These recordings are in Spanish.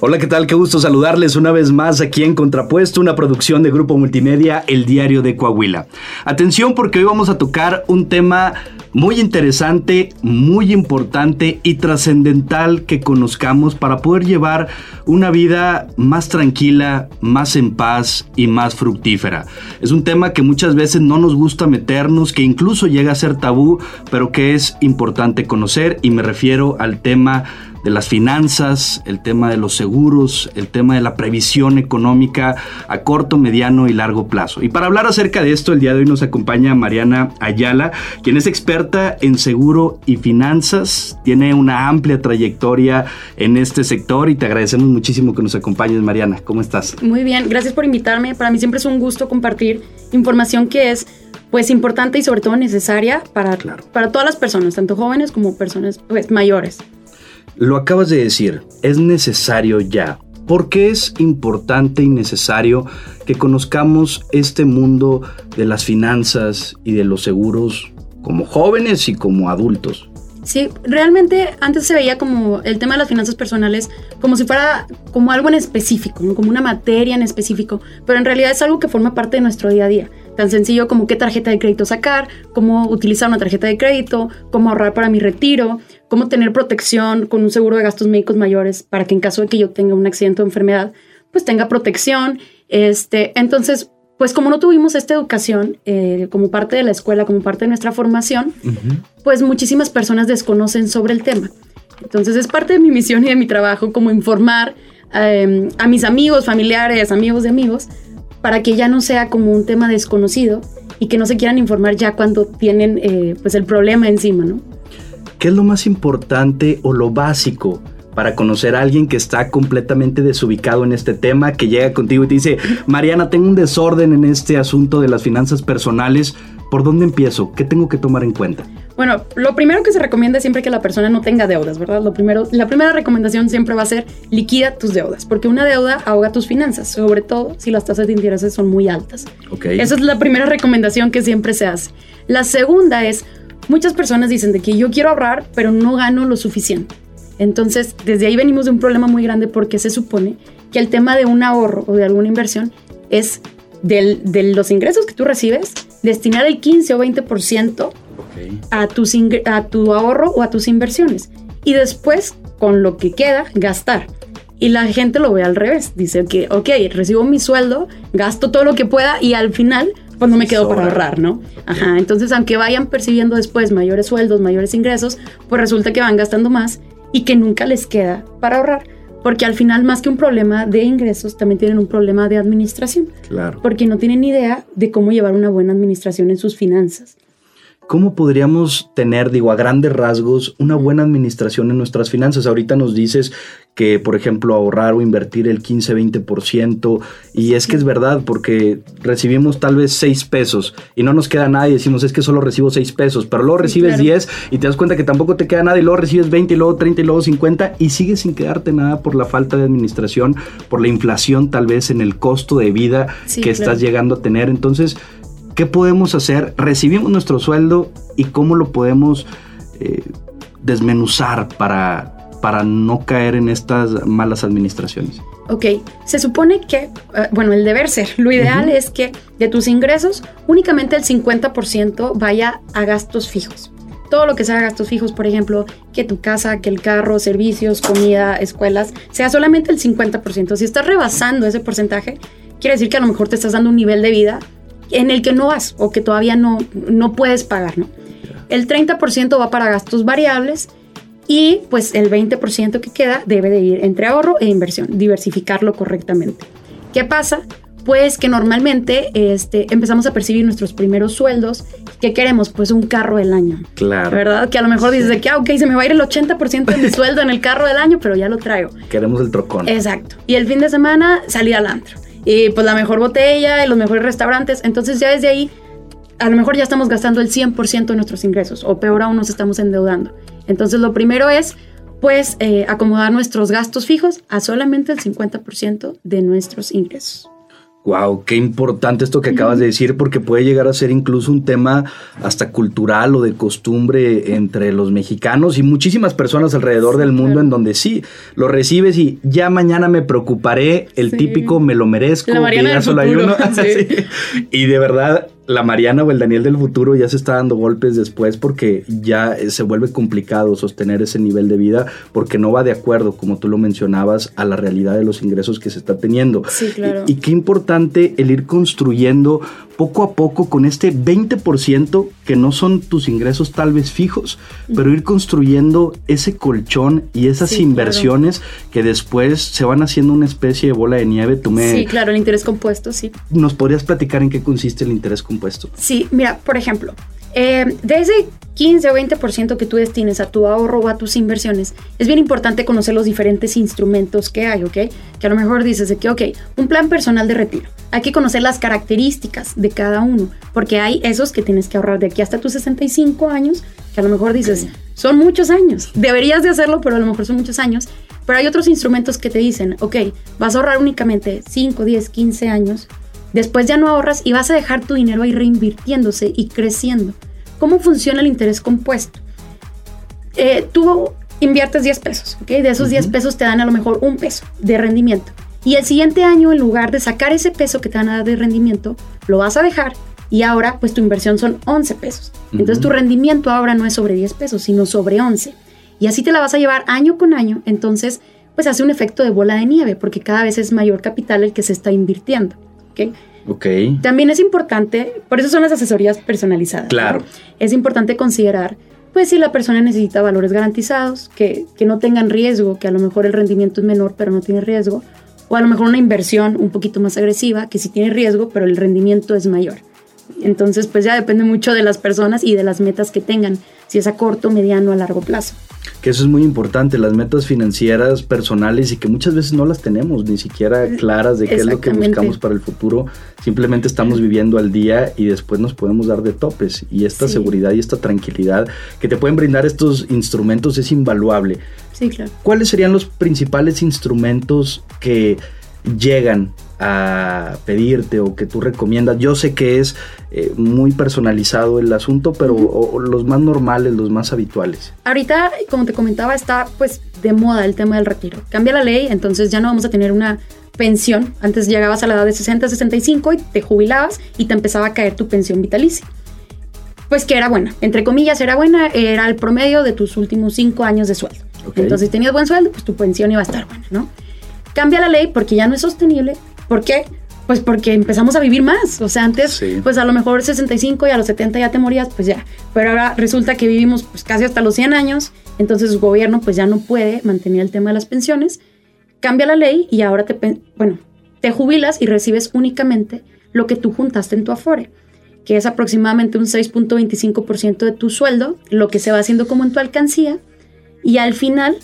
Hola, ¿qué tal? Qué gusto saludarles una vez más aquí en Contrapuesto, una producción de Grupo Multimedia, El Diario de Coahuila. Atención porque hoy vamos a tocar un tema muy interesante, muy importante y trascendental que conozcamos para poder llevar una vida más tranquila, más en paz y más fructífera. Es un tema que muchas veces no nos gusta meternos, que incluso llega a ser tabú, pero que es importante conocer y me refiero al tema de las finanzas, el tema de los seguros, el tema de la previsión económica a corto, mediano y largo plazo. Y para hablar acerca de esto, el día de hoy nos acompaña Mariana Ayala, quien es experta en seguro y finanzas, tiene una amplia trayectoria en este sector y te agradecemos muchísimo que nos acompañes, Mariana. ¿Cómo estás? Muy bien, gracias por invitarme. Para mí siempre es un gusto compartir información que es pues importante y sobre todo necesaria para, para todas las personas, tanto jóvenes como personas pues, mayores. Lo acabas de decir, es necesario ya. ¿Por qué es importante y necesario que conozcamos este mundo de las finanzas y de los seguros como jóvenes y como adultos? Sí, realmente antes se veía como el tema de las finanzas personales como si fuera como algo en específico, como una materia en específico, pero en realidad es algo que forma parte de nuestro día a día. Tan sencillo como qué tarjeta de crédito sacar, cómo utilizar una tarjeta de crédito, cómo ahorrar para mi retiro, cómo tener protección con un seguro de gastos médicos mayores para que en caso de que yo tenga un accidente o enfermedad, pues tenga protección. Este, entonces, pues como no tuvimos esta educación eh, como parte de la escuela, como parte de nuestra formación, pues muchísimas personas desconocen sobre el tema. Entonces es parte de mi misión y de mi trabajo como informar em, a mis amigos, familiares, amigos de amigos, para que ya no sea como un tema desconocido y que no se quieran informar ya cuando tienen eh, pues el problema encima, ¿no? ¿Qué es lo más importante o lo básico para conocer a alguien que está completamente desubicado en este tema, que llega contigo y te dice, Mariana, tengo un desorden en este asunto de las finanzas personales, ¿por dónde empiezo? ¿Qué tengo que tomar en cuenta? Bueno, lo primero que se recomienda es siempre que la persona no tenga deudas, ¿verdad? Lo primero, la primera recomendación siempre va a ser liquida tus deudas, porque una deuda ahoga tus finanzas, sobre todo si las tasas de intereses son muy altas. Okay. Esa es la primera recomendación que siempre se hace. La segunda es, muchas personas dicen de que yo quiero ahorrar, pero no gano lo suficiente. Entonces, desde ahí venimos de un problema muy grande porque se supone que el tema de un ahorro o de alguna inversión es de los ingresos que tú recibes, destinar el 15 o 20% a, tus a tu ahorro o a tus inversiones. Y después, con lo que queda, gastar. Y la gente lo ve al revés. Dice que, ok, recibo mi sueldo, gasto todo lo que pueda y al final, pues no me quedo para ahorrar, ¿no? Ajá, entonces aunque vayan percibiendo después mayores sueldos, mayores ingresos, pues resulta que van gastando más y que nunca les queda para ahorrar. Porque al final, más que un problema de ingresos, también tienen un problema de administración. Claro. Porque no tienen idea de cómo llevar una buena administración en sus finanzas. ¿Cómo podríamos tener, digo, a grandes rasgos, una buena administración en nuestras finanzas? Ahorita nos dices que, por ejemplo, ahorrar o invertir el 15-20%, y es que es verdad, porque recibimos tal vez 6 pesos y no nos queda nada y decimos, es que solo recibo 6 pesos, pero luego recibes 10 y te das cuenta que tampoco te queda nada y luego recibes 20 y luego 30 y luego 50 y sigues sin quedarte nada por la falta de administración, por la inflación tal vez en el costo de vida que estás llegando a tener. Entonces, ¿Qué podemos hacer? Recibimos nuestro sueldo y cómo lo podemos eh, desmenuzar para, para no caer en estas malas administraciones. Ok, se supone que, eh, bueno, el deber ser, lo ideal es que de tus ingresos únicamente el 50% vaya a gastos fijos. Todo lo que sea gastos fijos, por ejemplo, que tu casa, que el carro, servicios, comida, escuelas, sea solamente el 50%. Si estás rebasando ese porcentaje, quiere decir que a lo mejor te estás dando un nivel de vida en el que no vas o que todavía no, no puedes pagar, ¿no? El 30% va para gastos variables y pues el 20% que queda debe de ir entre ahorro e inversión, diversificarlo correctamente. ¿Qué pasa? Pues que normalmente este, empezamos a percibir nuestros primeros sueldos. ¿Qué queremos? Pues un carro del año. Claro. ¿Verdad? Que a lo mejor dices de que, ah, ok, se me va a ir el 80% de mi sueldo en el carro del año, pero ya lo traigo. Queremos el trocón. Exacto. Y el fin de semana salir al antro y pues la mejor botella y los mejores restaurantes. Entonces ya desde ahí, a lo mejor ya estamos gastando el 100% de nuestros ingresos o peor aún nos estamos endeudando. Entonces lo primero es pues eh, acomodar nuestros gastos fijos a solamente el 50% de nuestros ingresos. Wow, qué importante esto que acabas de decir, porque puede llegar a ser incluso un tema hasta cultural o de costumbre entre los mexicanos y muchísimas personas alrededor del mundo en donde sí, lo recibes y ya mañana me preocuparé, el típico me lo merezco, que ya solo hay uno. Y de verdad, la Mariana o el Daniel del futuro ya se está dando golpes después porque ya se vuelve complicado sostener ese nivel de vida porque no va de acuerdo, como tú lo mencionabas, a la realidad de los ingresos que se está teniendo. Sí, claro. Y, qué importante el ir construyendo poco a poco con este 20% que no son tus ingresos tal vez fijos, pero ir construyendo ese colchón y esas inversiones que después se van haciendo una especie de bola de nieve. Tú me, sí, claro, el interés compuesto, sí. ¿Nos podrías platicar en qué consiste el interés compuesto? Sí, mira, por ejemplo, eh, de ese 15 o 20% que tú destines a tu ahorro o a tus inversiones, es bien importante conocer los diferentes instrumentos que hay, ¿ok? Que a lo mejor dices de que, ok, un plan personal de retiro. Hay que conocer las características de cada uno, porque hay esos que tienes que ahorrar de aquí hasta tus 65 años, que a lo mejor dices, son muchos años. Deberías de hacerlo, pero a lo mejor son muchos años. Pero hay otros instrumentos que te dicen, ok, vas a ahorrar únicamente 5, 10, 15 años Después ya no ahorras y vas a dejar tu dinero ahí reinvirtiéndose y creciendo. ¿Cómo funciona el interés compuesto? Eh, tú inviertes 10 pesos, ¿ok? De esos 10 pesos te dan a lo mejor un peso de rendimiento. Y el siguiente año, en lugar de sacar ese peso que te van a dar de rendimiento, lo vas a dejar y ahora pues tu inversión son 11 pesos. Entonces tu rendimiento ahora no es sobre 10 pesos, sino sobre 11. Y así te la vas a llevar año con año. Entonces pues hace un efecto de bola de nieve porque cada vez es mayor capital el que se está invirtiendo. ¿Ok? También es importante, por eso son las asesorías personalizadas. Claro. Es importante considerar, pues, si la persona necesita valores garantizados, que, que no tengan riesgo, que a lo mejor el rendimiento es menor, pero no tiene riesgo, o a lo mejor una inversión un poquito más agresiva, que sí tiene riesgo, pero el rendimiento es mayor. Entonces, pues ya depende mucho de las personas y de las metas que tengan, si es a corto, mediano, a largo plazo. Que eso es muy importante, las metas financieras personales y que muchas veces no las tenemos ni siquiera claras de qué es lo que buscamos para el futuro, simplemente estamos viviendo al día y después nos podemos dar de topes. Y esta seguridad y esta tranquilidad que te pueden brindar estos instrumentos es invaluable. Sí, claro. ¿Cuáles serían los principales instrumentos que llegan a pedirte o que tú recomiendas. Yo sé que es eh, muy personalizado el asunto, pero los más normales, los más habituales. Ahorita, como te comentaba, está pues de moda el tema del retiro. Cambia la ley, entonces ya no vamos a tener una pensión. Antes llegabas a la edad de 60, 65 y te jubilabas y te empezaba a caer tu pensión vitalicia. Pues que era buena, entre comillas era buena, era el promedio de tus últimos cinco años de sueldo. Entonces, si tenías buen sueldo, pues tu pensión iba a estar buena, ¿no? Cambia la ley porque ya no es sostenible ¿Por qué? Pues porque empezamos a vivir más. O sea, antes, pues a lo mejor 65 y a los 70 ya te morías, pues ya. Pero ahora resulta que vivimos pues casi hasta los 100 años, entonces el gobierno pues ya no puede mantener el tema de las pensiones. Cambia la ley y ahora te, bueno, te jubilas y recibes únicamente lo que tú juntaste en tu Afore, que es aproximadamente un 6.25% de tu sueldo, lo que se va haciendo como en tu alcancía, y al final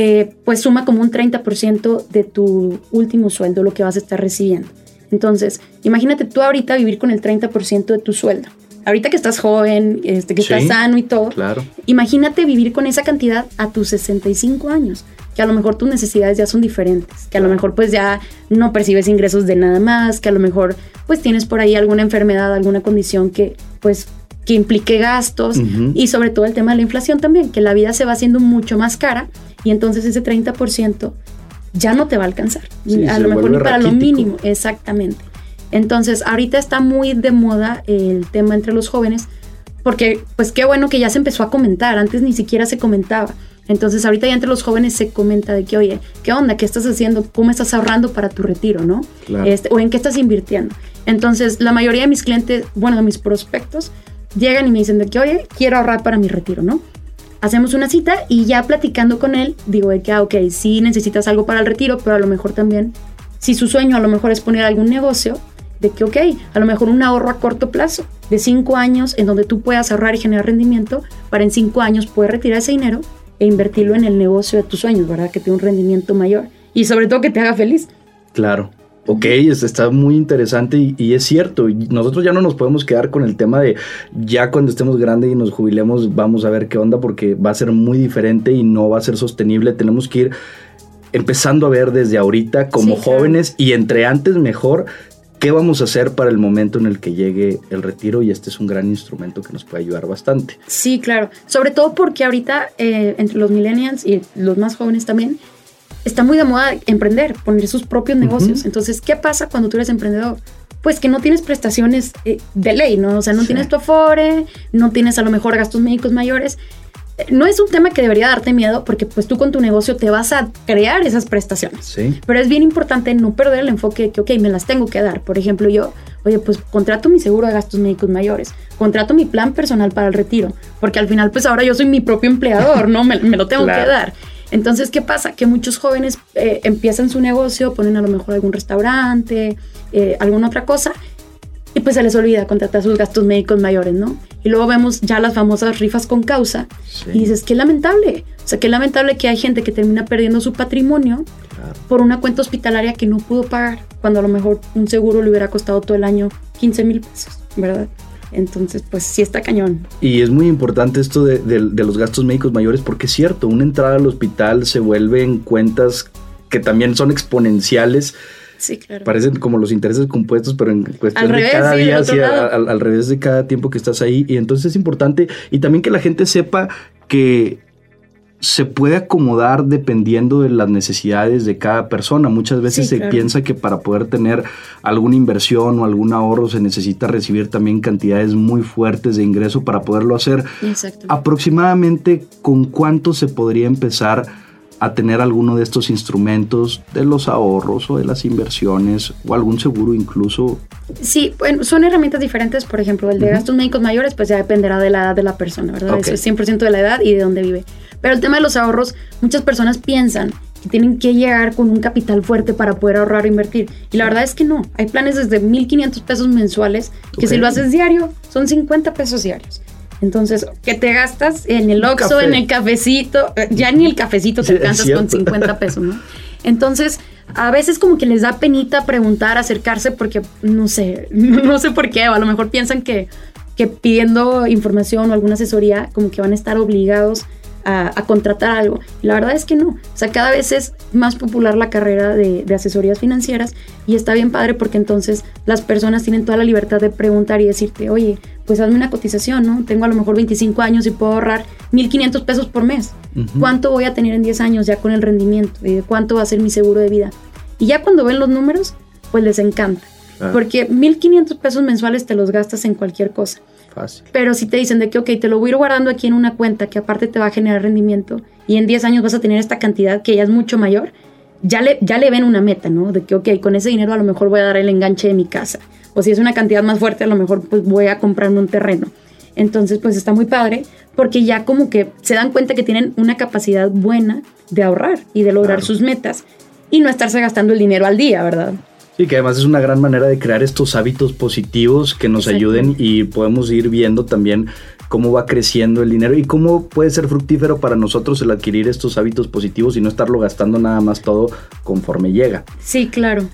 eh, pues suma como un 30% de tu último sueldo lo que vas a estar recibiendo. Entonces, imagínate tú ahorita vivir con el 30% de tu sueldo. Ahorita que estás joven, este, que estás sano y todo, claro. imagínate vivir con esa cantidad a tus 65 años, que a lo mejor tus necesidades ya son diferentes, que a lo mejor pues ya no percibes ingresos de nada más, que a lo mejor pues tienes por ahí alguna enfermedad, alguna condición que pues que implique gastos y sobre todo el tema de la inflación también, que la vida se va haciendo mucho más cara y entonces ese 30% ya no te va a alcanzar, a lo mejor ni para lo mínimo, exactamente. Entonces, ahorita está muy de moda el tema entre los jóvenes, porque pues qué bueno que ya se empezó a comentar, antes ni siquiera se comentaba. Entonces, ahorita ya entre los jóvenes se comenta de que, oye, ¿qué onda? ¿Qué estás haciendo? ¿Cómo estás ahorrando para tu retiro, no? Este, o en qué estás invirtiendo. Entonces, la mayoría de mis clientes, bueno, de mis prospectos, llegan y me dicen de que, oye, quiero ahorrar para mi retiro, ¿no? Hacemos una cita y ya platicando con él, digo de que, ah, ok, sí necesitas algo para el retiro, pero a lo mejor también, si su sueño a lo mejor es poner algún negocio, de que, ok, a lo mejor un ahorro a corto plazo, de cinco años, en donde tú puedas ahorrar y generar rendimiento, para en cinco años poder retirar ese dinero e invertirlo en el negocio de tus sueños, ¿verdad? Que tenga un rendimiento mayor y sobre todo que te haga feliz. Claro ok, está muy interesante y, es cierto, nosotros ya no nos podemos quedar con el tema de ya cuando estemos grandes y nos jubilemos vamos a ver qué onda porque va a ser muy diferente y no va a ser sostenible, tenemos que ir empezando a ver desde ahorita como jóvenes y entre antes mejor ¿Qué vamos a hacer para el momento en el que llegue el retiro? Y este es un gran instrumento que nos puede ayudar bastante. Sí, claro. Sobre todo porque ahorita eh, entre los millennials y los más jóvenes también, está muy de moda emprender, poner sus propios negocios. Entonces, ¿qué pasa cuando tú eres emprendedor? Pues que no tienes prestaciones eh, de ley, ¿no? O sea, no tienes tu afore, no tienes a lo mejor gastos médicos mayores no es un tema que debería darte miedo porque pues tú con tu negocio te vas a crear esas prestaciones. Sí. Pero es bien importante no perder el enfoque de que, ok, me las tengo que dar. Por ejemplo, yo, oye, pues contrato mi seguro de gastos médicos mayores, contrato mi plan personal para el retiro, porque al final pues ahora yo soy mi propio empleador, ¿no? Me, lo tengo que dar. Entonces, ¿qué pasa? Que muchos jóvenes eh, empiezan su negocio, ponen a lo mejor algún restaurante, eh, alguna otra cosa, y pues se les olvida contratar sus gastos médicos mayores, ¿no? Y luego vemos ya las famosas rifas con causa y dices, qué lamentable. O sea, qué lamentable que hay gente que termina perdiendo su patrimonio por una cuenta hospitalaria que no pudo pagar, cuando a lo mejor un seguro le hubiera costado todo el año 15 mil pesos, ¿verdad? Entonces, pues sí está cañón. Y es muy importante esto de, de, los gastos médicos mayores porque es cierto, una entrada al hospital se vuelve en cuentas que también son exponenciales Sí, claro. Parecen como los intereses compuestos, pero en cuestión de cada día, al, revés de cada tiempo que estás ahí. Y entonces es importante, y también que la gente sepa que se puede acomodar dependiendo de las necesidades de cada persona. Muchas veces se piensa que para poder tener alguna inversión o algún ahorro se necesita recibir también cantidades muy fuertes de ingreso para poderlo hacer. Aproximadamente con cuánto se podría empezar a tener alguno de estos instrumentos de los ahorros o de las inversiones o algún seguro incluso? Sí, bueno, son herramientas diferentes. Por ejemplo, el de gastos médicos mayores, pues ya dependerá de la edad de la persona, ¿verdad? Eso es 100% de la edad y de dónde vive. Pero el tema de los ahorros, muchas personas piensan que tienen que llegar con un capital fuerte para poder ahorrar o invertir. Y la verdad es que no. Hay planes desde 1.500 pesos mensuales que si lo haces diario, son 50 pesos diarios. Entonces, ¿qué te gastas en el Oxxo, en el cafecito? Eh, ya ni el cafecito te alcanzas con 50 pesos, ¿no? Entonces, a veces como que les da penita preguntar, acercarse, porque no sé, no sé por qué, o a lo mejor piensan que, que pidiendo información o alguna asesoría, como que van a estar obligados a, contratar algo. la verdad es que no. O sea, cada vez es más popular la carrera de, asesorías financieras y está bien padre porque entonces las personas tienen toda la libertad de preguntar y decirte, oye, pues hazme una cotización, ¿no? Tengo a lo mejor 25 años y puedo ahorrar 1.500 pesos por mes. ¿Cuánto voy a tener en 10 años ya con el rendimiento? ¿Y de cuánto va a ser mi seguro de vida? Y ya cuando ven los números, pues les encanta. Porque 1.500 pesos mensuales te los gastas en cualquier cosa. Pero si te dicen de que, ok, te lo voy a ir guardando aquí en una cuenta que aparte te va a generar rendimiento y en 10 años vas a tener esta cantidad que ya es mucho mayor, ya le, ya le ven una meta, ¿no? De que, ok, con ese dinero a lo mejor voy a dar el enganche de mi casa. O si es una cantidad más fuerte, a lo mejor pues voy a comprarme un terreno. Entonces, pues está muy padre porque ya como que se dan cuenta que tienen una capacidad buena de ahorrar y de lograr sus metas y no estarse gastando el dinero al día, ¿verdad? Y que además es una gran manera de crear estos hábitos positivos que nos ayuden y podemos ir viendo también cómo va creciendo el dinero y cómo puede ser fructífero para nosotros el adquirir estos hábitos positivos y no estarlo gastando nada más todo conforme llega. Sí, claro.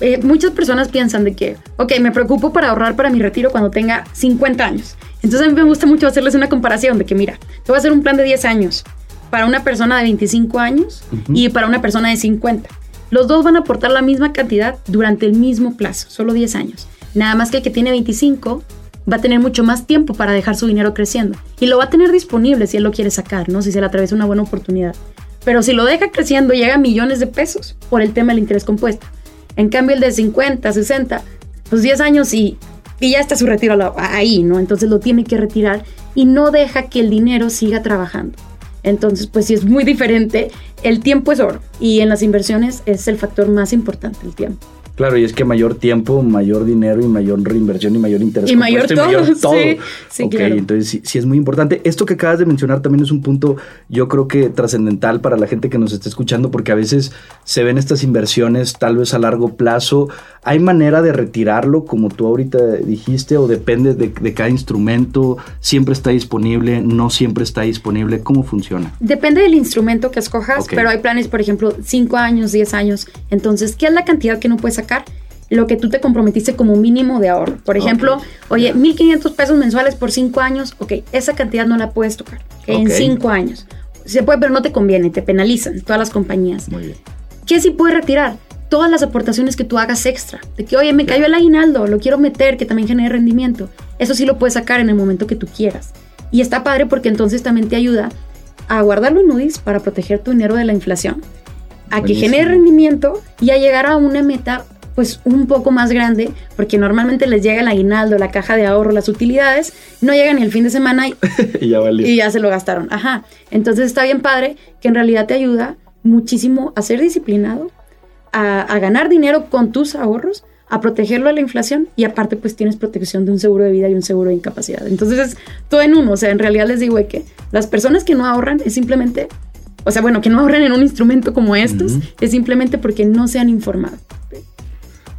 Eh, muchas personas piensan de que, ok, me preocupo para ahorrar para mi retiro cuando tenga 50 años. Entonces a mí me gusta mucho hacerles una comparación de que, mira, te voy a hacer un plan de 10 años para una persona de 25 años y para una persona de 50. Los dos van a aportar la misma cantidad durante el mismo plazo, solo 10 años. Nada más que el que tiene 25 va a tener mucho más tiempo para dejar su dinero creciendo. Y lo va a tener disponible si él lo quiere sacar, ¿no? Si se le atraviesa una buena oportunidad. Pero si lo deja creciendo, llega a millones de pesos por el tema del interés compuesto. En cambio, el de 50, 60, pues 10 años y, y ya está su retiro ahí, ¿no? Entonces lo tiene que retirar y no deja que el dinero siga trabajando. Entonces, pues sí es muy diferente. El tiempo es oro y en las inversiones es el factor más importante, el tiempo. Claro, y es que mayor tiempo, mayor dinero y mayor reinversión y mayor interés. Y mayor todo. mayor todo. Sí, sí ok, entonces sí, es muy importante. Esto que acabas de mencionar también es un punto, yo creo que trascendental para la gente que nos está escuchando, porque a veces se ven estas inversiones tal vez a largo plazo. ¿Hay manera de retirarlo, como tú ahorita dijiste, o depende de, cada instrumento? ¿Siempre está disponible? ¿No siempre está disponible? ¿Cómo funciona? Depende del instrumento que escojas, pero hay planes, por ejemplo, 5 años, 10 años. Entonces, ¿qué es la cantidad que no puedes sacar? Lo que tú te comprometiste como mínimo de ahorro. Por ejemplo, oye, 1.500 pesos mensuales por 5 años, ok, esa cantidad no la puedes tocar en 5 años. Se puede, pero no te conviene, te penalizan todas las compañías. Muy bien. ¿Qué sí puedes retirar? todas las aportaciones que tú hagas extra. De que, oye, me cayó el aguinaldo, lo quiero meter, que también genere rendimiento. Eso sí lo puedes sacar en el momento que tú quieras. Y está padre porque entonces también te ayuda a guardarlo en UDIs para proteger tu dinero de la inflación, a que genere rendimiento y a llegar a una meta pues un poco más grande, porque normalmente les llega el aguinaldo, la caja de ahorro, las utilidades, no llegan ni el fin de semana y, ya, y ya se lo gastaron. Ajá. Entonces está bien padre que en realidad te ayuda muchísimo a ser disciplinado, a, ganar dinero con tus ahorros, a protegerlo de la inflación y aparte pues tienes protección de un seguro de vida y un seguro de incapacidad. Entonces es todo en uno, o sea, en realidad les digo que las personas que no ahorran es simplemente, o sea, bueno, que no ahorren en un instrumento como estos, es simplemente porque no se han informado.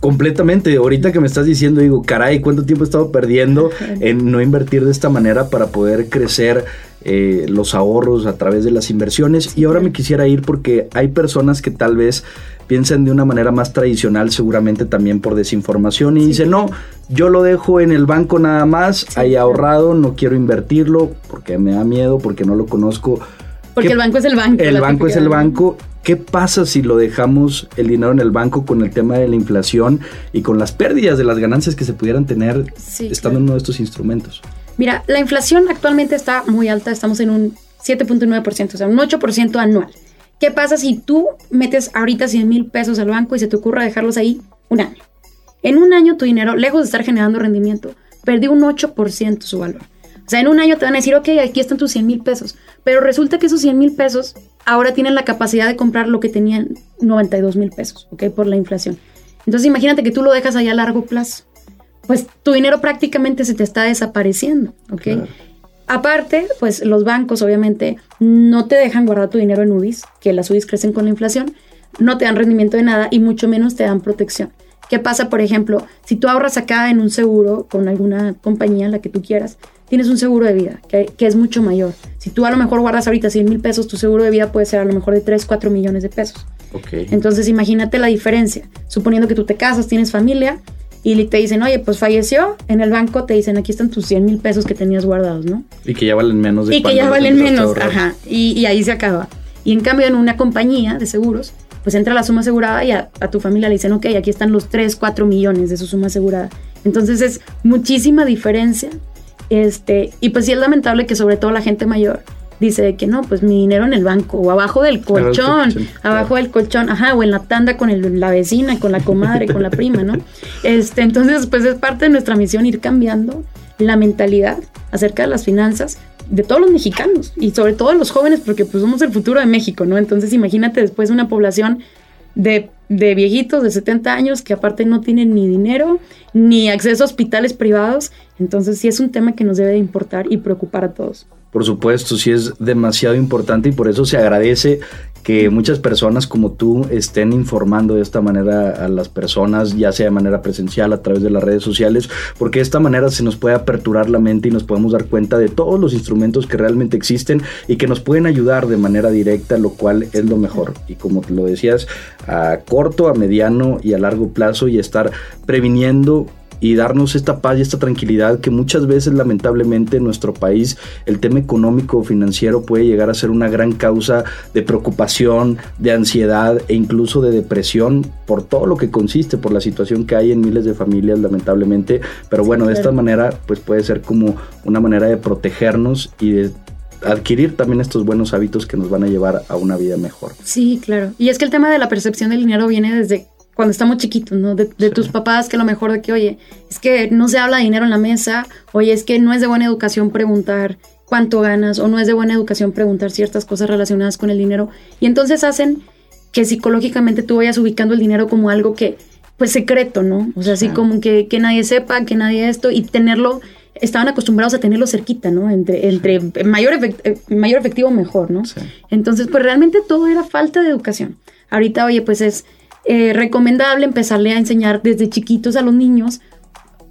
Completamente. Ahorita que me estás diciendo, digo, caray, ¿cuánto tiempo he estado perdiendo en no invertir de esta manera para poder crecer eh, los ahorros a través de las inversiones? Y ahora me quisiera ir porque hay personas que tal vez piensan de una manera más tradicional, seguramente también por desinformación, y dicen, no, yo lo dejo en el banco nada más, ahí ahorrado, no quiero invertirlo porque me da miedo, porque no lo conozco. Porque el banco es el banco. El banco es el banco ¿Qué pasa si lo dejamos el dinero en el banco con el tema de la inflación y con las pérdidas de las ganancias que se pudieran tener estando en uno de estos instrumentos? Mira, la inflación actualmente está muy alta, estamos en un 7.9%, o sea, un 8% anual. ¿Qué pasa si tú metes ahorita 100 mil pesos al banco y se te ocurra dejarlos ahí un año? En un año tu dinero, lejos de estar generando rendimiento, perdió un 8% su valor. O sea, en un año te van a decir, ok, aquí están tus 100 mil pesos. Pero resulta que esos 100 mil pesos ahora tienen la capacidad de comprar lo que tenían 92 mil pesos, ¿ok? Por la inflación. Entonces imagínate que tú lo dejas allá a largo plazo. Pues tu dinero prácticamente se te está desapareciendo, ¿ok? Aparte, pues los bancos obviamente no te dejan guardar tu dinero en UDIs, que las UDIs crecen con la inflación, no te dan rendimiento de nada y mucho menos te dan protección. ¿Qué pasa, por ejemplo, si tú ahorras acá en un seguro con alguna compañía, la que tú quieras, tienes un seguro de vida que, es mucho mayor. Si tú a lo mejor guardas ahorita 100 mil pesos, tu seguro de vida puede ser a lo mejor de 3, 4 millones de pesos. Okay. Entonces imagínate la diferencia. Suponiendo que tú te casas, tienes familia y te dicen, oye, pues falleció, en el banco te dicen, aquí están tus 100 mil pesos que tenías guardados, ¿no? Y que ya valen menos de Y que ya valen menos, ajá. Y, y, ahí se acaba. Y en cambio en una compañía de seguros, pues entra la suma asegurada y a, tu familia le dicen, ok, aquí están los 3, 4 millones de su suma asegurada. Entonces es muchísima diferencia. Este, y pues sí es lamentable que sobre todo la gente mayor dice que no, pues mi dinero en el banco o abajo del colchón, abajo del colchón, ajá, o en la tanda con el, la vecina, con la comadre, con la prima, ¿no? Este, entonces, pues es parte de nuestra misión ir cambiando la mentalidad acerca de las finanzas de todos los mexicanos y sobre todo de los jóvenes porque pues somos el futuro de México, ¿no? Entonces imagínate después una población de, de, viejitos de 70 años que aparte no tienen ni dinero ni acceso a hospitales privados. Entonces sí es un tema que nos debe de importar y preocupar a todos. Por supuesto, sí es demasiado importante y por eso se agradece que muchas personas como tú estén informando de esta manera a las personas, ya sea de manera presencial, a través de las redes sociales, porque de esta manera se nos puede aperturar la mente y nos podemos dar cuenta de todos los instrumentos que realmente existen y que nos pueden ayudar de manera directa, lo cual es lo mejor. Y como lo decías, a corto, a mediano y a largo plazo y estar previniendo y darnos esta paz y esta tranquilidad que muchas veces lamentablemente en nuestro país el tema económico o financiero puede llegar a ser una gran causa de preocupación, de ansiedad e incluso de depresión por todo lo que consiste, por la situación que hay en miles de familias lamentablemente, pero bueno, de esta manera pues puede ser como una manera de protegernos y de adquirir también estos buenos hábitos que nos van a llevar a una vida mejor. Sí, claro. Y es que el tema de la percepción del dinero viene desde cuando estamos chiquitos, ¿no? De, tus papás que a lo mejor de que, oye, es que no se habla de dinero en la mesa, oye, es que no es de buena educación preguntar cuánto ganas o no es de buena educación preguntar ciertas cosas relacionadas con el dinero. Y entonces hacen que psicológicamente tú vayas ubicando el dinero como algo que, pues secreto, ¿no? O sea, así como que, que nadie sepa, que nadie esto y tenerlo estaban acostumbrados a tenerlo cerquita, ¿no? Entre, entre mayor, eh, mayor efectivo, mejor, ¿no? Entonces, pues realmente todo era falta de educación. Ahorita, oye, pues es eh, recomendable empezarle a enseñar desde chiquitos a los niños.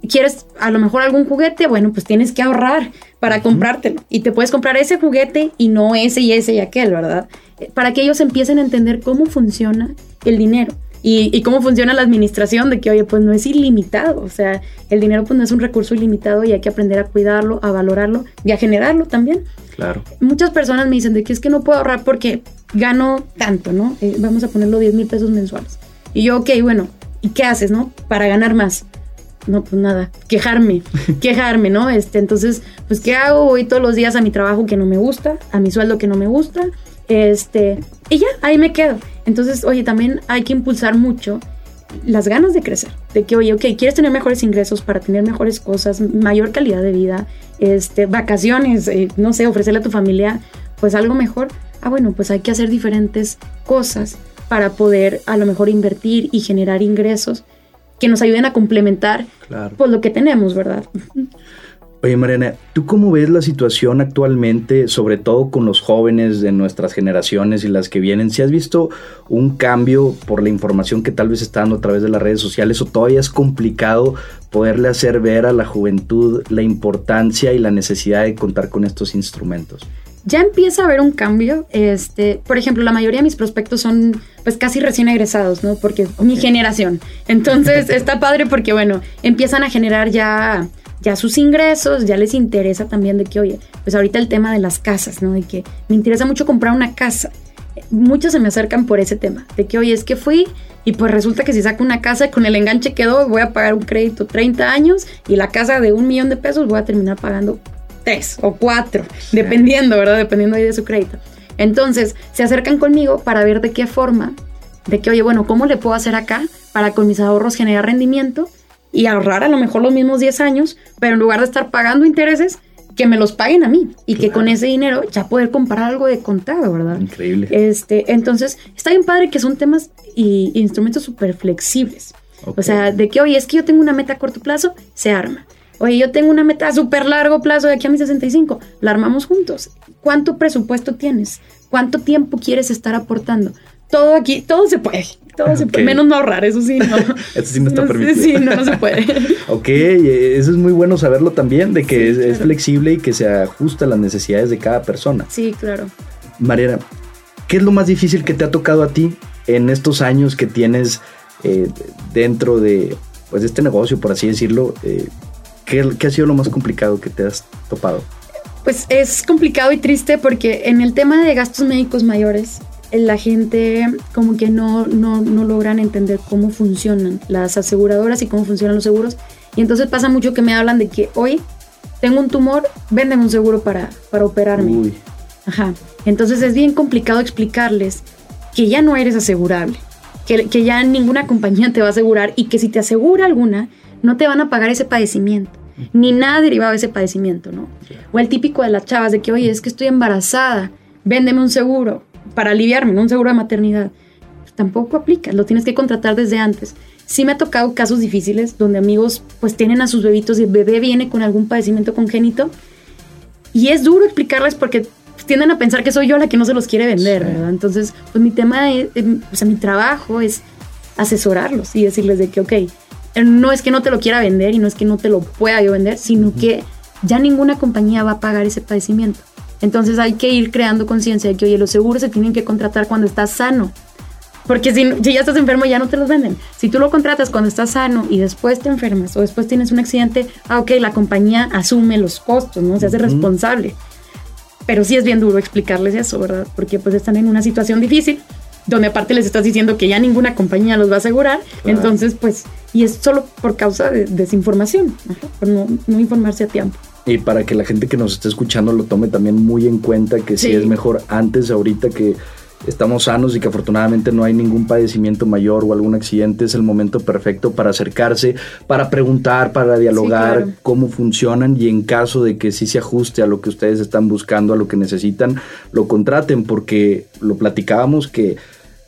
¿Quieres a lo mejor algún juguete? Bueno, pues tienes que ahorrar para comprártelo. Y te puedes comprar ese juguete y no ese y ese y aquel, ¿verdad? Eh, para que ellos empiecen a entender cómo funciona el dinero. Y, cómo funciona la administración de que, oye, pues no es ilimitado, o sea, el dinero pues no es un recurso ilimitado y hay que aprender a cuidarlo, a valorarlo y a generarlo también. Claro. Muchas personas me dicen de que es que no puedo ahorrar porque gano tanto, ¿no? Eh, vamos a ponerlo 10 mil pesos mensuales. Y yo, ok, bueno, ¿y qué haces, no? Para ganar más. No, pues nada, quejarme, quejarme, ¿no? Este, entonces, pues, ¿qué hago? Voy todos los días a mi trabajo que no me gusta, a mi sueldo que no me gusta, este, y ya, ahí me quedo. Entonces, oye, también hay que impulsar mucho las ganas de crecer, de que, oye, ok, quieres tener mejores ingresos para tener mejores cosas, mayor calidad de vida, este, vacaciones, eh, no sé, ofrecerle a tu familia, pues algo mejor. Ah, bueno, pues hay que hacer diferentes cosas para poder a lo mejor invertir y generar ingresos que nos ayuden a complementar pues, lo que tenemos, ¿verdad? Oye, Mariana, ¿tú cómo ves la situación actualmente, sobre todo con los jóvenes de nuestras generaciones y las que vienen? ¿Si has visto un cambio por la información que tal vez está dando a través de las redes sociales o todavía es complicado poderle hacer ver a la juventud la importancia y la necesidad de contar con estos instrumentos? Ya empieza a haber un cambio. Este, por ejemplo, la mayoría de mis prospectos son pues casi recién egresados, ¿no? Porque mi generación. Entonces está padre porque, bueno, empiezan a generar ya ya sus ingresos, ya les interesa también de que, oye, pues ahorita el tema de las casas, ¿no? De que me interesa mucho comprar una casa. Muchos se me acercan por ese tema, de que, oye, es que fui y pues resulta que si saco una casa y con el enganche quedó, voy a pagar un crédito 30 años y la casa de un millón de pesos voy a terminar pagando tres o cuatro, dependiendo, ¿verdad? Dependiendo ahí de su crédito. Entonces, se acercan conmigo para ver de qué forma, de que, oye, bueno, ¿cómo le puedo hacer acá para con mis ahorros generar rendimiento y ahorrar a lo mejor los mismos 10 años, pero en lugar de estar pagando intereses, que me los paguen a mí y que con ese dinero ya poder comprar algo de contado, ¿verdad? Increíble. Este, entonces, está bien padre que son temas y instrumentos súper flexibles. O sea, de que, oye, es que yo tengo una meta a corto plazo, se arma. Oye, yo tengo una meta a súper largo plazo de aquí a mis 65, la armamos juntos. ¿Cuánto presupuesto tienes? ¿Cuánto tiempo quieres estar aportando? todo aquí, todo se puede. Todo se puede. Menos no ahorrar, eso sí, no. eso sí no está permitido. Sí, no, no se puede. ok, eso es muy bueno saberlo también, de que es, flexible y que se ajusta a las necesidades de cada persona. Sí, claro. Mariana, ¿qué es lo más difícil que te ha tocado a ti en estos años que tienes eh, dentro de pues, este negocio, por así decirlo? Eh, ¿qué, ¿Qué ha sido lo más complicado que te has topado? Pues es complicado y triste porque en el tema de gastos médicos mayores, la gente como que no, no, no, logran entender cómo funcionan las aseguradoras y cómo funcionan los seguros. Y entonces pasa mucho que me hablan de que hoy tengo un tumor, venden un seguro para, para operarme. Uy. Ajá. Entonces es bien complicado explicarles que ya no eres asegurable, que, que ya ninguna compañía te va a asegurar y que si te asegura alguna, no te van a pagar ese padecimiento ni nada derivado de ese padecimiento, ¿no? O el típico de las chavas de que, oye, es que estoy embarazada, véndeme un seguro para aliviarme, ¿no? un seguro de maternidad. tampoco aplica, lo tienes que contratar desde antes. Sí me ha tocado casos difíciles donde amigos pues tienen a sus bebitos y el bebé viene con algún padecimiento congénito y es duro explicarles porque tienden a pensar que soy yo la que no se los quiere vender, ¿verdad? Entonces, pues mi tema, es, o sea, mi trabajo es asesorarlos y decirles de que, ok, no es que no te lo quiera vender y no es que no te lo pueda yo vender, sino que ya ninguna compañía va a pagar ese padecimiento. Entonces hay que ir creando conciencia de que, oye, los seguros se tienen que contratar cuando estás sano. Porque si, ya estás enfermo ya no te los venden. Si tú lo contratas cuando estás sano y después te enfermas o después tienes un accidente, ah, ok, la compañía asume los costos, ¿no? Se hace responsable. Pero sí es bien duro explicarles eso, ¿verdad? Porque pues están en una situación difícil donde aparte les estás diciendo que ya ninguna compañía los va a asegurar. Entonces, pues, y es solo por causa de desinformación, por no, no informarse a tiempo. Y para que la gente que nos esté escuchando lo tome también muy en cuenta que sí, es mejor antes, ahorita que estamos sanos y que afortunadamente no hay ningún padecimiento mayor o algún accidente, es el momento perfecto para acercarse, para preguntar, para dialogar cómo funcionan y en caso de que sí se ajuste a lo que ustedes están buscando, a lo que necesitan, lo contraten porque lo platicábamos que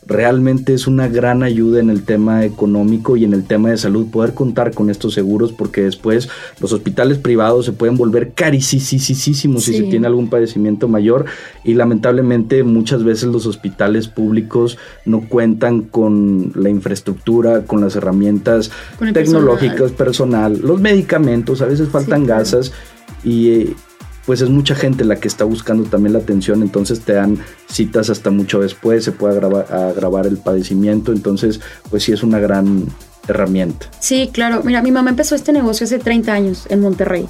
realmente es una gran ayuda en el tema económico y en el tema de salud poder contar con estos seguros porque después los hospitales privados se pueden volver carísimos si se tiene algún padecimiento mayor. Y lamentablemente muchas veces los hospitales públicos no cuentan con la infraestructura, con las herramientas tecnológicas, personal. los medicamentos, a veces faltan gasas. Y... Pues es mucha gente la que está buscando también la atención, entonces te dan citas hasta mucho después, se puede agravar, el padecimiento, entonces pues sí es una gran herramienta. Sí, claro. Mira, mi mamá empezó este negocio hace 30 años en Monterrey.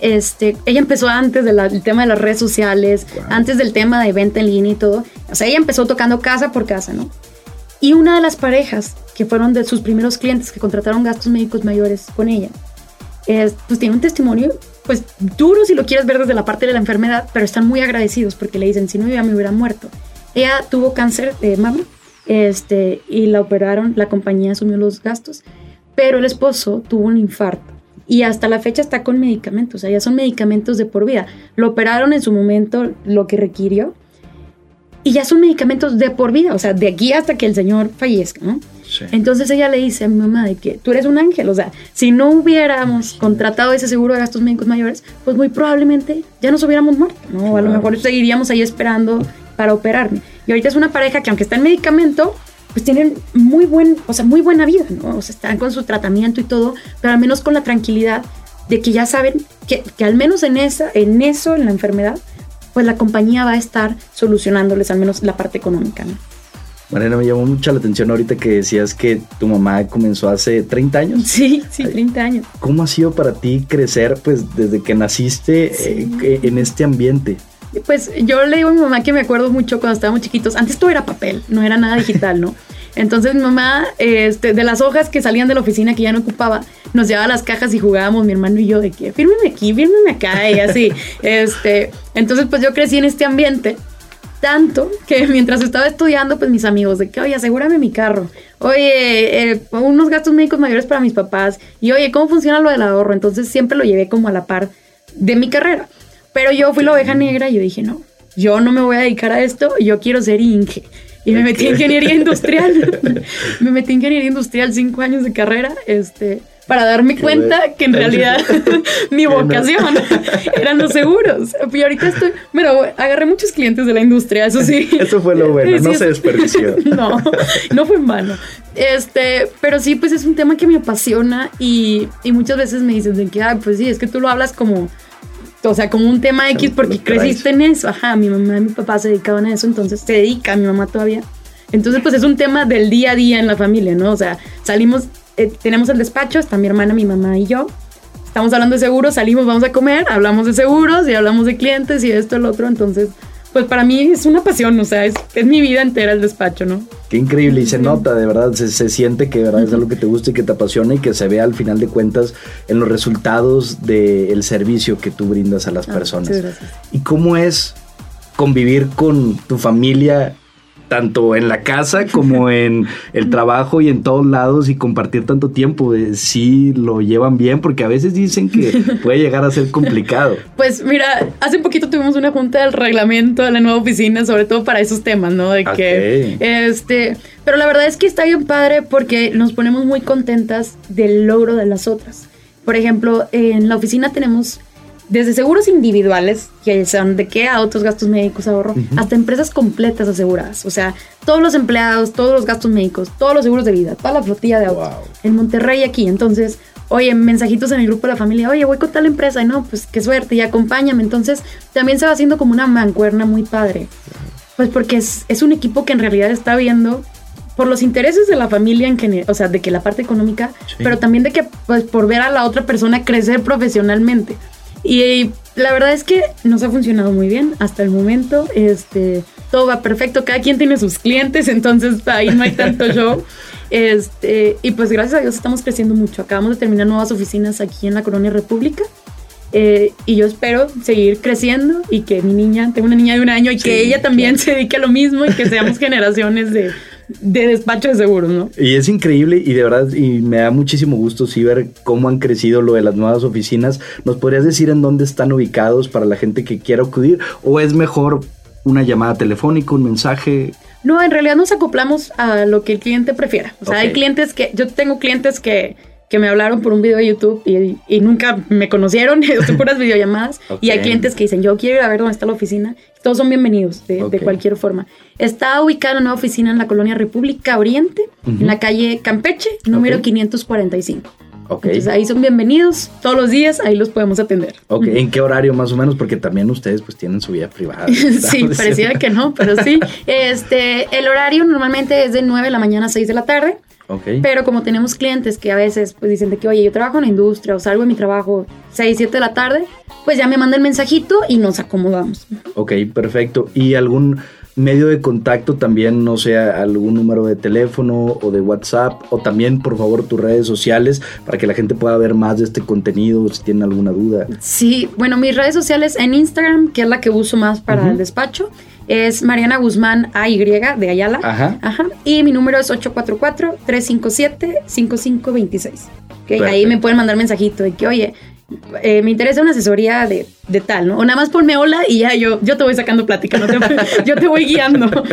Este, ella empezó antes del tema de las redes sociales, antes del tema de venta en línea y todo. O sea, ella empezó tocando casa por casa, ¿no? Y una de las parejas que fueron de sus primeros clientes que contrataron gastos médicos mayores con ella, pues tiene un testimonio pues duro si lo quieres ver desde la parte de la enfermedad, pero están muy agradecidos porque le dicen, si no, ya me hubiera muerto. Ella tuvo cáncer de mama este, y la operaron, la compañía asumió los gastos, pero el esposo tuvo un infarto y hasta la fecha está con medicamentos, o sea, ya son medicamentos de por vida. Lo operaron en su momento, lo que requirió, y ya son medicamentos de por vida, o sea, de aquí hasta que el señor fallezca, ¿no? Entonces ella le dice a mi mamá de que tú eres un ángel, o sea, si no hubiéramos contratado ese seguro de gastos médicos mayores, pues muy probablemente ya nos hubiéramos muerto, ¿no? A lo mejor seguiríamos ahí esperando para operarme. Y ahorita es una pareja que aunque está en medicamento, pues tienen muy buen, o sea, muy buena vida, ¿no? O sea, están con su tratamiento y todo, pero al menos con la tranquilidad de que ya saben que, que al menos en esa, en eso, en la enfermedad, pues la compañía va a estar solucionándoles al menos la parte económica, ¿no? Mariana, me llamó mucho la atención ahorita que decías que tu mamá comenzó hace 30 años. Sí, sí, 30 años. ¿Cómo ha sido para ti crecer, pues, desde que naciste eh, en este ambiente? Pues yo le digo a mi mamá que me acuerdo mucho cuando estábamos chiquitos. Antes todo era papel, no era nada digital, ¿no? Entonces mi mamá, este, de las hojas que salían de la oficina que ya no ocupaba, nos llevaba las cajas y jugábamos mi hermano y yo de que fírmeme aquí, fírmeme acá y así. este, entonces pues yo crecí en este ambiente tanto que mientras estaba estudiando, pues mis amigos, de que, oye, asegúrame mi carro, oye, eh, unos gastos médicos mayores para mis papás, y oye, ¿cómo funciona lo del ahorro? Entonces siempre lo llevé como a la par de mi carrera. Pero yo fui la oveja negra y yo dije, no, yo no me voy a dedicar a esto, yo quiero ser Inge. Y me metí en ingeniería industrial. me metí en ingeniería industrial, cinco años de carrera, este, para darme cuenta que en realidad mi vocación eran los seguros. Y ahorita estoy, bueno, agarré muchos clientes de la industria, eso sí. Eso fue lo bueno, no se desperdició. no, no fue malo. Este, pero sí, pues es un tema que me apasiona y, y muchas veces me dicen de que, ah, pues sí, es que tú lo hablas como o sea, como un tema X porque creciste en eso. Ajá, mi mamá y mi papá se dedicaban a eso, entonces se dedica, mi mamá todavía. Entonces, pues es un tema del día a día en la familia, ¿no? O sea, salimos, eh, tenemos el despacho, está mi hermana, mi mamá y yo. Estamos hablando de seguros, salimos, vamos a comer, hablamos de seguros y hablamos de clientes y esto, el otro. Entonces, pues para mí es una pasión, o sea, es, es mi vida entera el despacho, ¿no? Qué increíble y se nota, de verdad, se, se siente que de verdad es algo que te gusta y que te apasiona y que se ve al final de cuentas en los resultados del servicio que tú brindas a las ah, personas. ¿Y cómo es convivir con tu familia tanto en la casa como en el trabajo y en todos lados y compartir tanto tiempo. de si lo llevan bien, porque a veces dicen que puede llegar a ser complicado. Pues mira, hace poquito tuvimos una junta del reglamento de la nueva oficina, sobre todo para esos temas, ¿no? De que, este, pero la verdad es que está bien padre porque nos ponemos muy contentas del logro de las otras. Por ejemplo, en la oficina tenemos desde seguros individuales, que son de qué a otros gastos médicos ahorro, hasta empresas completas aseguradas. O sea, todos los empleados, todos los gastos médicos, todos los seguros de vida, toda la flotilla de autos. En Monterrey aquí. Entonces, oye, mensajitos en el grupo de la familia, oye, voy con tal empresa. Y no, pues qué suerte y acompáñame. Entonces, también se va haciendo como una mancuerna muy padre. Pues porque es, es un equipo que en realidad está viendo por los intereses de la familia en general, o sea, de que la parte económica, pero también de que, pues, por ver a la otra persona crecer profesionalmente. Y la verdad es que nos ha funcionado muy bien hasta el momento. Este, todo va perfecto, cada quien tiene sus clientes, entonces ahí no hay tanto show. Este, y pues gracias a Dios estamos creciendo mucho. Acabamos de terminar nuevas oficinas aquí en la Colonia República. Eh, y yo espero seguir creciendo y que mi niña, tengo una niña de un año y que ella también se dedique a lo mismo y que seamos generaciones de, de despacho de seguros, ¿no? Y es increíble y de verdad, y me da muchísimo gusto sí ver cómo han crecido lo de las nuevas oficinas. ¿Nos podrías decir en dónde están ubicados para la gente que quiera acudir? ¿O es mejor una llamada telefónica, un mensaje? No, en realidad nos acoplamos a lo que el cliente prefiera. O sea, hay clientes que, yo tengo clientes que que me hablaron por un video de YouTube y, nunca me conocieron, son puras videollamadas. Y hay clientes que dicen, yo quiero ir a ver dónde está la oficina. Todos son bienvenidos de, cualquier forma. Está ubicada una nueva oficina en la colonia República Oriente, en la calle Campeche, número 545. Entonces ahí son bienvenidos todos los días, ahí los podemos atender. Ok, ¿en qué horario más o menos? Porque también ustedes pues tienen su vida privada. sí, pareciera que no, pero sí. Este, el horario normalmente es de 9 de la mañana a 6 de la tarde. Pero como tenemos clientes que a veces pues dicen de que, oye, yo trabajo en la industria o salgo de mi trabajo 6, 7 de la tarde, pues ya me manda el mensajito y nos acomodamos. Ok, perfecto. ¿Y algún medio de contacto también, no sea algún número de teléfono o de WhatsApp, o también, por favor, tus redes sociales para que la gente pueda ver más de este contenido si tienen alguna duda. Sí, bueno, mis redes sociales en Instagram, que es la que uso más para el despacho, es Mariana Guzmán AY de Ayala. Ajá. Ajá. Y mi número es 844-357-5526. Okay, ahí me pueden mandar mensajito de que, oye, eh, me interesa una asesoría de, de, tal, ¿no? O nada más ponme hola y ya yo, yo te voy sacando plática, ¿no? yo te voy guiando.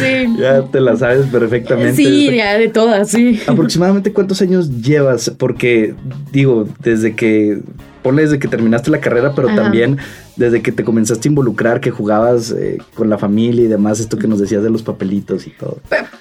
Sí. Ya te la sabes perfectamente. Sí, ya de todas, sí. ¿Aproximadamente cuántos años llevas? Porque, digo, desde que ponle desde que terminaste la carrera, pero también desde que te comenzaste a involucrar, que jugabas eh, con la familia y demás, esto que nos decías de los papelitos y todo.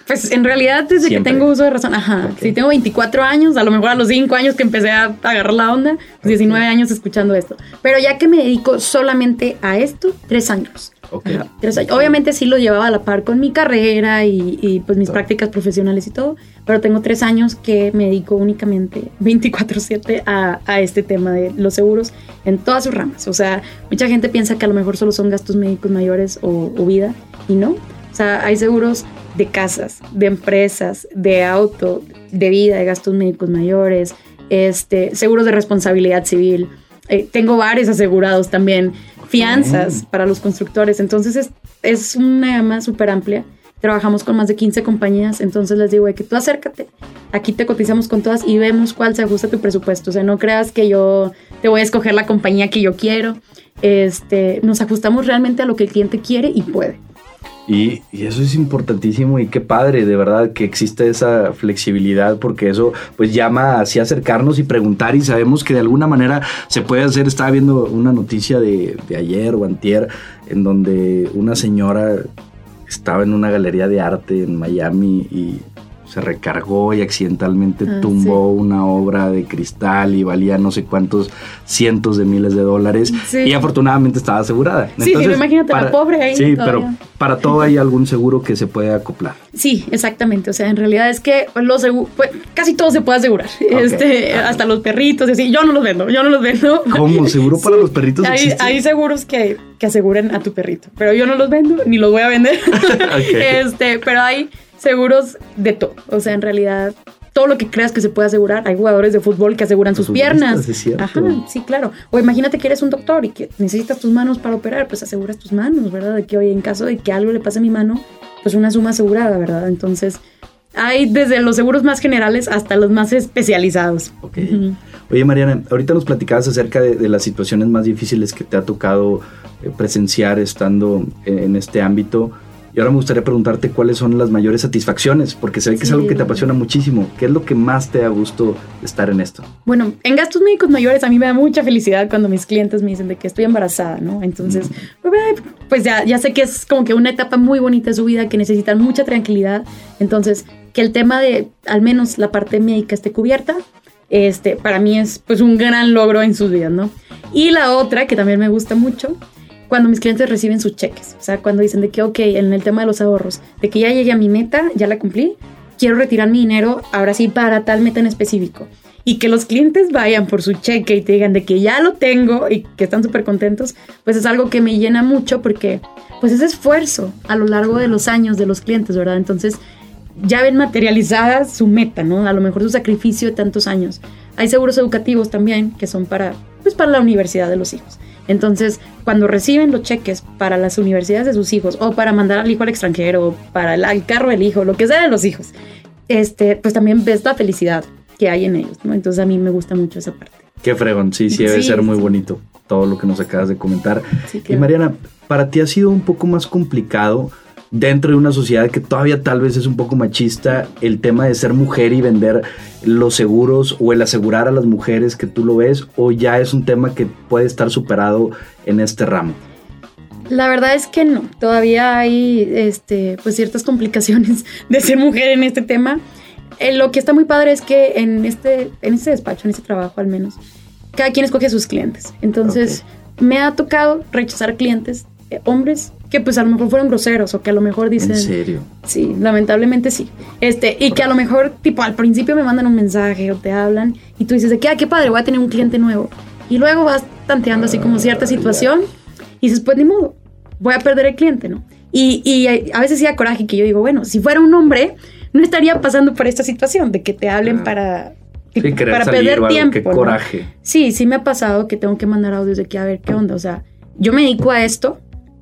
Pues en realidad desde que tengo uso de razón, ajá, si tengo 24 años, a lo mejor a los 5 años que empecé a agarrar la onda, 19 años escuchando esto. Pero ya que me dedico solamente a esto, 3 años. Obviamente sí lo llevaba a la par con mi carrera y, pues mis prácticas profesionales y todo, pero tengo tres años que me dedico únicamente 24/7 a, a, este tema de los seguros en todas sus ramas. O sea, mucha gente piensa que a lo mejor solo son gastos médicos mayores o, o vida y no. O sea, hay seguros de casas, de empresas, de auto, de vida, de gastos médicos mayores, este, seguros de responsabilidad civil. Eh, tengo varios asegurados también fianzas para los constructores. Entonces es, es una gama súper amplia. Trabajamos con más de 15 compañías, entonces les digo que tú acércate, aquí te cotizamos con todas y vemos cuál se ajusta a tu presupuesto. O sea, no creas que yo te voy a escoger la compañía que yo quiero. Este, nos ajustamos realmente a lo que el cliente quiere y puede. Y, eso es importantísimo y qué padre, de verdad, que existe esa flexibilidad, porque eso pues llama así a acercarnos y preguntar y sabemos que de alguna manera se puede hacer. Estaba viendo una noticia de, de ayer o antier en donde una señora estaba en una galería de arte en Miami y se recargó y accidentalmente ah, tumbó una obra de cristal y valía no sé cuántos cientos de miles de dólares y afortunadamente estaba asegurada. sí, imagínate la pobre ahí. Sí, pero para todo hay algún seguro que se puede acoplar. Sí, exactamente. O sea, en realidad es que los pues, casi todo se puede asegurar. este, hasta los perritos y así. Yo no los vendo, yo no los vendo. ¿Cómo? ¿Seguro para los perritos? Hay, hay seguros que, que aseguren a tu perrito, pero yo no los vendo ni los voy a vender. este, pero hay seguros de todo. O sea, en realidad, todo lo que creas que se puede asegurar. Hay jugadores de fútbol que aseguran sus piernas. Ajá, sí, claro. O imagínate que eres un doctor y que necesitas tus manos para operar, pues aseguras tus manos, ¿verdad? De que, oye, en caso de que algo le pase a mi mano, pues una suma asegurada, ¿verdad? Entonces, hay desde los seguros más generales hasta los más especializados. Ok. Oye, Mariana, ahorita nos platicabas acerca de, las situaciones más difíciles que te ha tocado eh, presenciar estando en este ámbito. Y ahora me gustaría preguntarte cuáles son las mayores satisfacciones, porque sé que es algo que te apasiona muchísimo. ¿Qué es lo que más te da gusto estar en esto? Bueno, en gastos médicos mayores a mí me da mucha felicidad cuando mis clientes me dicen de que estoy embarazada, ¿no? Entonces, pues, pues ya, ya sé que es como que una etapa muy bonita de su vida, que necesitan mucha tranquilidad. Entonces, que el tema de al menos la parte médica esté cubierta, este, para mí es pues un gran logro en sus vidas, ¿no? Y la otra que también me gusta mucho cuando mis clientes reciben sus cheques. O sea, cuando dicen de que, ok, en el tema de los ahorros, de que ya llegué a mi meta, ya la cumplí, quiero retirar mi dinero ahora sí para tal meta en específico. Y que los clientes vayan por su cheque y te digan de que ya lo tengo y que están súper contentos, pues es algo que me llena mucho porque pues es esfuerzo a lo largo de los años de los clientes, ¿verdad? Entonces ya ven materializada su meta, ¿no? A lo mejor su sacrificio de tantos años. Hay seguros educativos también que son para, pues, para la universidad de los hijos. Entonces, cuando reciben los cheques para las universidades de sus hijos o para mandar al hijo al extranjero o para el, carro del hijo, lo que sea de los hijos, este, pues también ves la felicidad que hay en ellos, ¿no? Entonces a mí me gusta mucho esa parte. Qué fregón, sí, sí, debe ser muy bonito todo lo que nos acabas de comentar. Y Mariana, para ti ha sido un poco más complicado dentro de una sociedad que todavía tal vez es un poco machista, el tema de ser mujer y vender los seguros o el asegurar a las mujeres que tú lo ves, o ya es un tema que puede estar superado en este ramo? La verdad es que no, todavía hay este, pues ciertas complicaciones de ser mujer en este tema. Eh, lo que está muy padre es que en este, en este despacho, en este trabajo al menos, cada quien escoge a sus clientes. Entonces, me ha tocado rechazar clientes, eh, hombres que pues a lo mejor fueron groseros o que a lo mejor dicen... ¿En serio? Sí, lamentablemente sí. Este, y que a lo mejor, tipo, al principio me mandan un mensaje o te hablan y tú dices de que, ah, qué padre, voy a tener un cliente nuevo. Y luego vas tanteando así como cierta situación y dices, pues ni modo, voy a perder el cliente, ¿no? Y, y a veces sí da coraje que yo digo, bueno, si fuera un hombre, no estaría pasando por esta situación de que te hablen para, para perder tiempo. Qué coraje. Sí, sí me ha pasado que tengo que mandar audios de que a ver qué onda. O sea, yo me dedico a esto,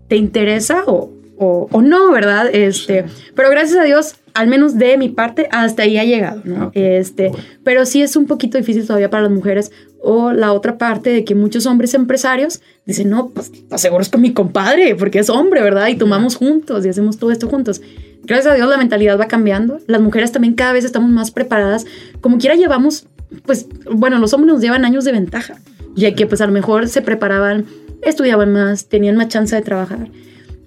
¿te interesa o, o, no, verdad? Este, Pero gracias a Dios, al menos de mi parte, hasta ahí ha llegado, ¿no? Este, Pero sí es un poquito difícil todavía para las mujeres. O la otra parte de que muchos hombres empresarios dicen, no, pues seguro es con mi compadre, porque es hombre, ¿verdad? Y tomamos juntos y hacemos todo esto juntos. Gracias a Dios la mentalidad va cambiando. Las mujeres también cada vez estamos más preparadas. Como quiera llevamos, pues, bueno, los hombres nos llevan años de ventaja, ya que pues a lo mejor se preparaban, estudiaban más, tenían más chance de trabajar.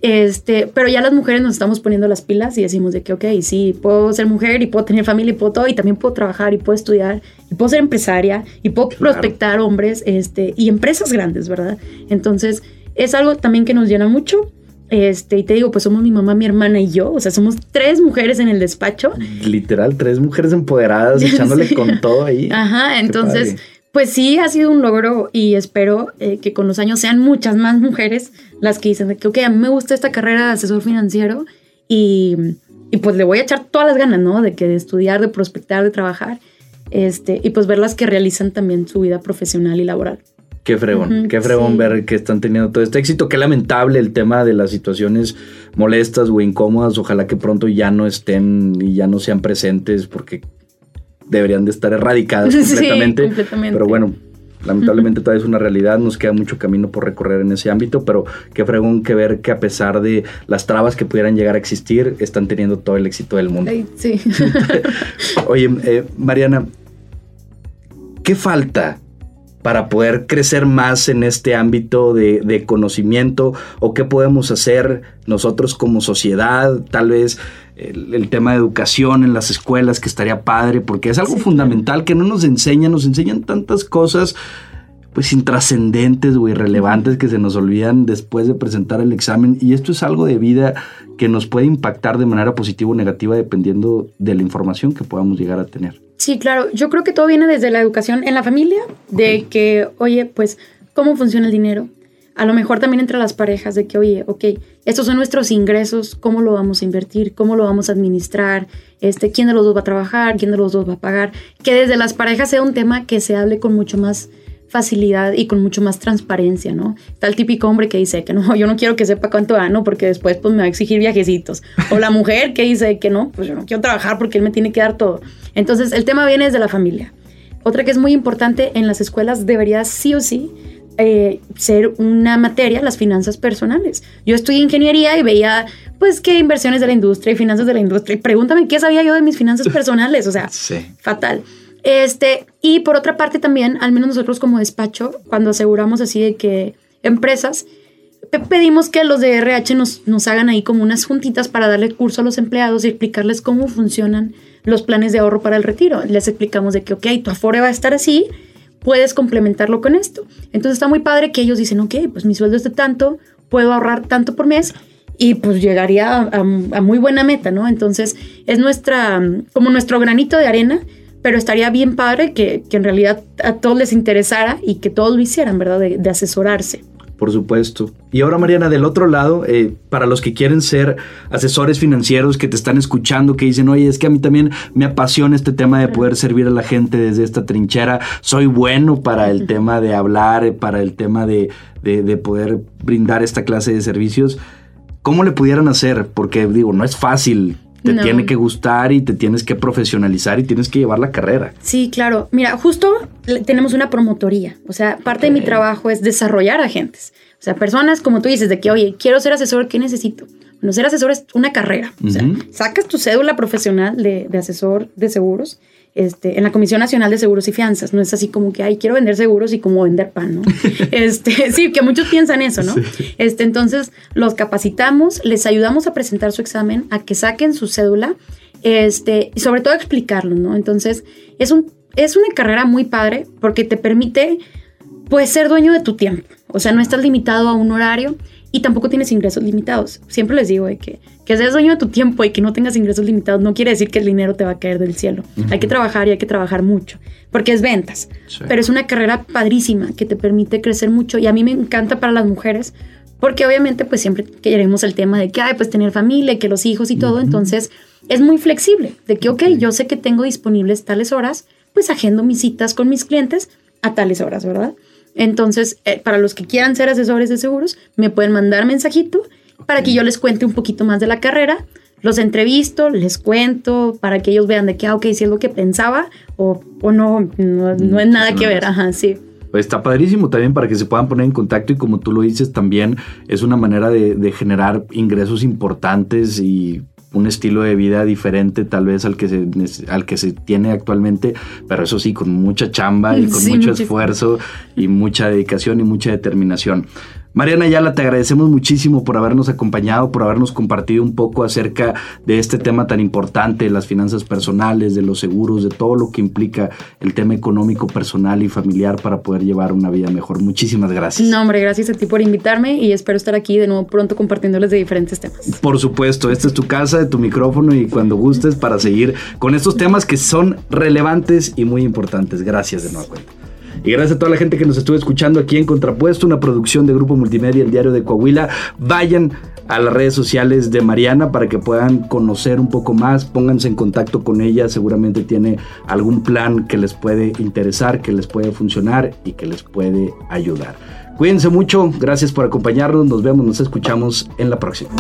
Este, pero ya las mujeres nos estamos poniendo las pilas y decimos de que, ok, sí, puedo ser mujer y puedo tener familia y puedo todo, y también puedo trabajar y puedo estudiar y puedo ser empresaria y puedo prospectar hombres este, y empresas grandes, ¿verdad? Entonces, es algo también que nos llena mucho este, y te digo, pues somos mi mamá, mi hermana y yo. O sea, somos tres mujeres en el despacho. Literal, tres mujeres empoderadas, echándole con todo ahí. Ajá, entonces, pues sí, ha sido un logro y espero eh, que con los años sean muchas más mujeres las que dicen que, ok, a mí me gusta esta carrera de asesor financiero y, y pues le voy a echar todas las ganas, ¿no? De que de estudiar, de prospectar, de trabajar. Este, y pues ver las que realizan también su vida profesional y laboral. Qué fregón, qué fregón ver que están teniendo todo este éxito. Qué lamentable el tema de las situaciones molestas o incómodas. Ojalá que pronto ya no estén y ya no sean presentes porque deberían de estar erradicadas completamente. completamente. Pero bueno, lamentablemente todavía es una realidad. Nos queda mucho camino por recorrer en ese ámbito. Pero qué fregón que ver que a pesar de las trabas que pudieran llegar a existir, están teniendo todo el éxito del mundo. sí. Oye, eh, Mariana, ¿qué falta? para poder crecer más en este ámbito de, conocimiento o qué podemos hacer nosotros como sociedad, tal vez el, tema de educación en las escuelas que estaría padre porque es algo fundamental que no nos enseñan, nos enseñan tantas cosas pues intrascendentes o irrelevantes que se nos olvidan después de presentar el examen y esto es algo de vida que nos puede impactar de manera positiva o negativa dependiendo de la información que podamos llegar a tener. Sí, claro. Yo creo que todo viene desde la educación en la familia, de que, oye, pues, ¿cómo funciona el dinero? A lo mejor también entre las parejas, de que, oye, ok, estos son nuestros ingresos, ¿cómo lo vamos a invertir? ¿Cómo lo vamos a administrar? Este, ¿Quién de los dos va a trabajar? ¿Quién de los dos va a pagar? Que desde las parejas sea un tema que se hable con mucho más facilidad y con mucho más transparencia, ¿no? El típico hombre que dice que no, yo no quiero que sepa cuánto gano porque después pues me va a exigir viajecitos. O la mujer que dice que no, pues yo no quiero trabajar porque él me tiene que dar todo. Entonces el tema viene desde la familia. Otra que es muy importante en las escuelas debería sí o sí eh, ser una materia, las finanzas personales. Yo estudié ingeniería y veía, pues, qué inversiones de la industria y finanzas de la industria. Y pregúntame qué sabía yo de mis finanzas personales. O sea, fatal. Este, y por otra parte también, al menos nosotros como despacho, cuando aseguramos así de que empresas, pedimos que los de RH nos, nos hagan ahí como unas juntitas para darle curso a los empleados y explicarles cómo funcionan los planes de ahorro para el retiro. Les explicamos de que, ok, tu afore va a estar así, puedes complementarlo con esto. Entonces está muy padre que ellos dicen, ok, pues mi sueldo es de tanto, puedo ahorrar tanto por mes y pues llegaría a, muy buena meta, ¿no? Entonces es nuestra, como nuestro granito de arena pero estaría bien padre que, en realidad a todos les interesara y que todos lo hicieran, ¿verdad? De, asesorarse. Por supuesto. Y ahora, Mariana, del otro lado, eh, para los que quieren ser asesores financieros, que te están escuchando, que dicen, oye, es que a mí también me apasiona este tema de poder servir a la gente desde esta trinchera, soy bueno para el tema de hablar, para el tema de, de poder brindar esta clase de servicios. ¿Cómo le pudieran hacer? Porque digo, no es fácil te tiene que gustar y te tienes que profesionalizar y tienes que llevar la carrera. Sí, claro. Mira, justo tenemos una promotoría. O sea, parte de mi trabajo es desarrollar agentes. O sea, personas como tú dices, de que, oye, quiero ser asesor, ¿qué necesito? Bueno, ser asesor es una carrera. O sea, sacas tu cédula profesional de, de asesor de seguros este, en la Comisión Nacional de Seguros y Fianzas. No es así como que, ay, quiero vender seguros y como vender pan, ¿no? este, sí, que muchos piensan eso, ¿no? Este, entonces, los capacitamos, les ayudamos a presentar su examen, a que saquen su cédula, este, y sobre todo explicarlo, ¿no? Entonces, es, un, es una carrera muy padre porque te permite, pues, ser dueño de tu tiempo. O sea, no estás limitado a un horario y tampoco tienes ingresos limitados. Siempre les digo de que, que seas dueño de tu tiempo y que no tengas ingresos limitados no quiere decir que el dinero te va a caer del cielo. Hay que trabajar y hay que trabajar mucho, porque es ventas. Pero es una carrera padrísima que te permite crecer mucho y a mí me encanta para las mujeres porque obviamente pues siempre queremos el tema de que, ay, pues tener familia, que los hijos y todo, entonces es muy flexible, de que, ok, yo sé que tengo disponibles tales horas, pues agendo mis citas con mis clientes a tales horas, ¿verdad? Entonces, eh, para los que quieran ser asesores de seguros, me pueden mandar mensajito para que yo les cuente un poquito más de la carrera. Los entrevisto, les cuento para que ellos vean de que, ah, ok, si es lo que pensaba o, o no, no, no es nada que ver. Ajá, sí. Pues está padrísimo también para que se puedan poner en contacto y como tú lo dices también es una manera de, generar ingresos importantes y un estilo de vida diferente tal vez al que se, al que se tiene actualmente, pero eso sí, con mucha chamba y con mucho esfuerzo y mucha dedicación y mucha determinación. Mariana Ayala, te agradecemos muchísimo por habernos acompañado, por habernos compartido un poco acerca de este tema tan importante, las finanzas personales, de los seguros, de todo lo que implica el tema económico, personal y familiar para poder llevar una vida mejor. Muchísimas gracias. No, hombre, gracias a ti por invitarme y espero estar aquí de nuevo pronto compartiéndoles de diferentes temas. Por supuesto, esta es tu casa, de tu micrófono y cuando gustes para seguir con estos temas que son relevantes y muy importantes. Gracias de nuevo cuenta. Y gracias a toda la gente que nos estuvo escuchando aquí en Contrapuesto, una producción de Grupo Multimedia, el Diario de Coahuila. Vayan a las redes sociales de Mariana para que puedan conocer un poco más, pónganse en contacto con ella, seguramente tiene algún plan que les puede interesar, que les puede funcionar y que les puede ayudar. Cuídense mucho, gracias por acompañarnos, nos vemos, nos escuchamos en la próxima.